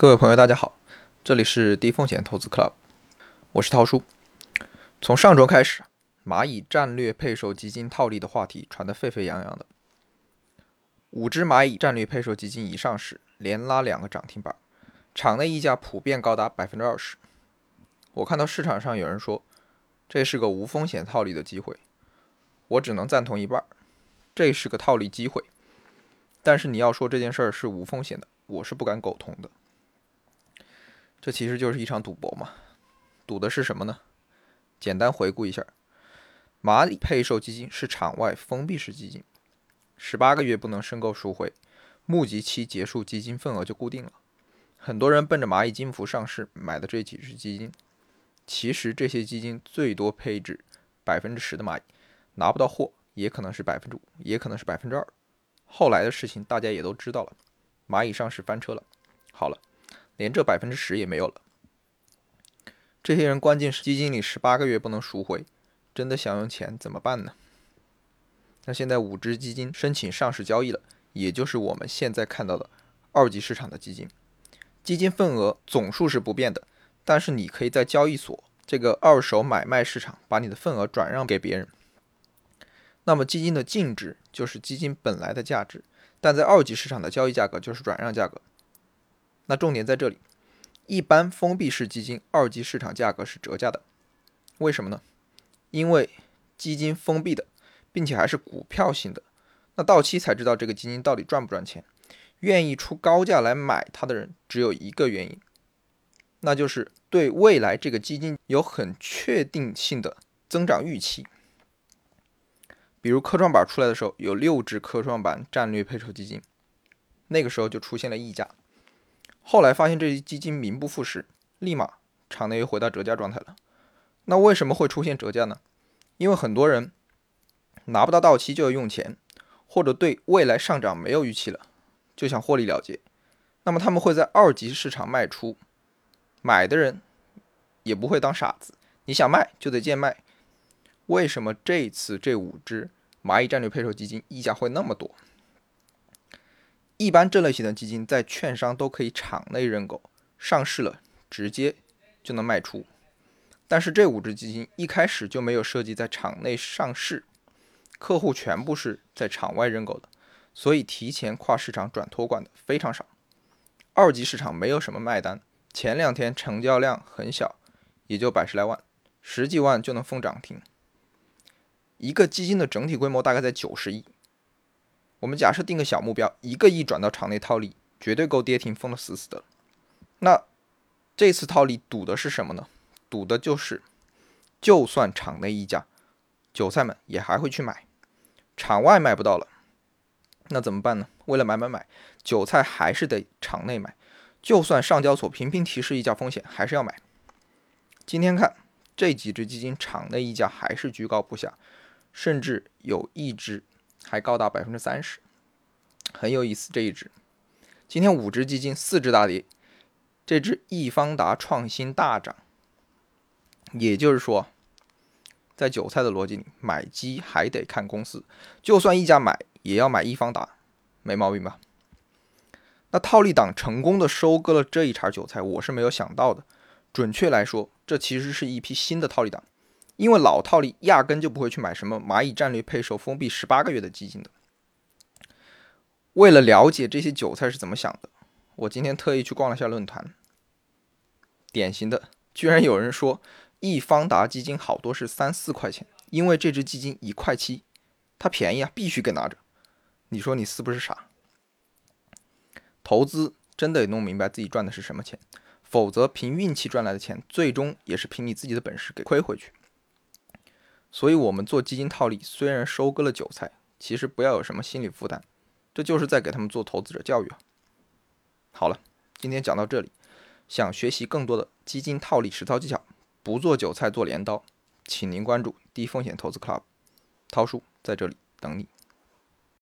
各位朋友，大家好，这里是低风险投资 Club，我是涛叔。从上周开始，蚂蚁战略配售基金套利的话题传得沸沸扬扬的，五只蚂蚁战略配售基金一上市，连拉两个涨停板，场内溢价普遍高达百分之二十。我看到市场上有人说这是个无风险套利的机会，我只能赞同一半，这是个套利机会。但是你要说这件事儿是无风险的，我是不敢苟同的。这其实就是一场赌博嘛，赌的是什么呢？简单回顾一下，蚂蚁配售基金是场外封闭式基金，十八个月不能申购赎回，募集期结束基金份额就固定了。很多人奔着蚂蚁金服上市买的这几只基金，其实这些基金最多配置百分之十的蚂蚁，拿不到货也可能是百分之五，也可能是百分之二。后来的事情大家也都知道了，蚂蚁上市翻车了。好了。连这百分之十也没有了，这些人关键是基金里十八个月不能赎回，真的想用钱怎么办呢？那现在五只基金申请上市交易了，也就是我们现在看到的二级市场的基金，基金份额总数是不变的，但是你可以在交易所这个二手买卖市场把你的份额转让给别人。那么基金的净值就是基金本来的价值，但在二级市场的交易价格就是转让价格。那重点在这里，一般封闭式基金二级市场价格是折价的，为什么呢？因为基金封闭的，并且还是股票型的，那到期才知道这个基金到底赚不赚钱。愿意出高价来买它的人只有一个原因，那就是对未来这个基金有很确定性的增长预期。比如科创板出来的时候，有六只科创板战略配售基金，那个时候就出现了溢价。后来发现这些基金名不副实，立马场内又回到折价状态了。那为什么会出现折价呢？因为很多人拿不到到期就要用钱，或者对未来上涨没有预期了，就想获利了结。那么他们会在二级市场卖出，买的人也不会当傻子，你想卖就得贱卖。为什么这次这五只蚂蚁战略配售基金溢价会那么多？一般这类型的基金在券商都可以场内认购，上市了直接就能卖出。但是这五只基金一开始就没有设计在场内上市，客户全部是在场外认购的，所以提前跨市场转托管的非常少。二级市场没有什么卖单，前两天成交量很小，也就百十来万，十几万就能封涨停。一个基金的整体规模大概在九十亿。我们假设定个小目标，一个亿转到场内套利，绝对够跌停封的死死的。那这次套利赌的是什么呢？赌的就是，就算场内溢价，韭菜们也还会去买，场外买不到了，那怎么办呢？为了买买买，韭菜还是得场内买，就算上交所频频提示溢价风险，还是要买。今天看这几只基金场内溢价还是居高不下，甚至有一只。还高达百分之三十，很有意思。这一只，今天五只基金四只大跌，这只易方达创新大涨。也就是说，在韭菜的逻辑里，买基还得看公司，就算溢价买，也要买易方达，没毛病吧？那套利党成功的收割了这一茬韭菜，我是没有想到的。准确来说，这其实是一批新的套利党。因为老套利压根就不会去买什么蚂蚁战略配售封闭十八个月的基金的。为了了解这些韭菜是怎么想的，我今天特意去逛了下论坛。典型的，居然有人说易方达基金好多是三四块钱，因为这只基金一块七，它便宜啊，必须给拿着。你说你是不是傻？投资真得弄明白自己赚的是什么钱，否则凭运气赚来的钱，最终也是凭你自己的本事给亏回去。所以，我们做基金套利，虽然收割了韭菜，其实不要有什么心理负担，这就是在给他们做投资者教育啊。好了，今天讲到这里，想学习更多的基金套利实操技巧，不做韭菜做镰刀，请您关注低风险投资 club，涛叔在这里等你。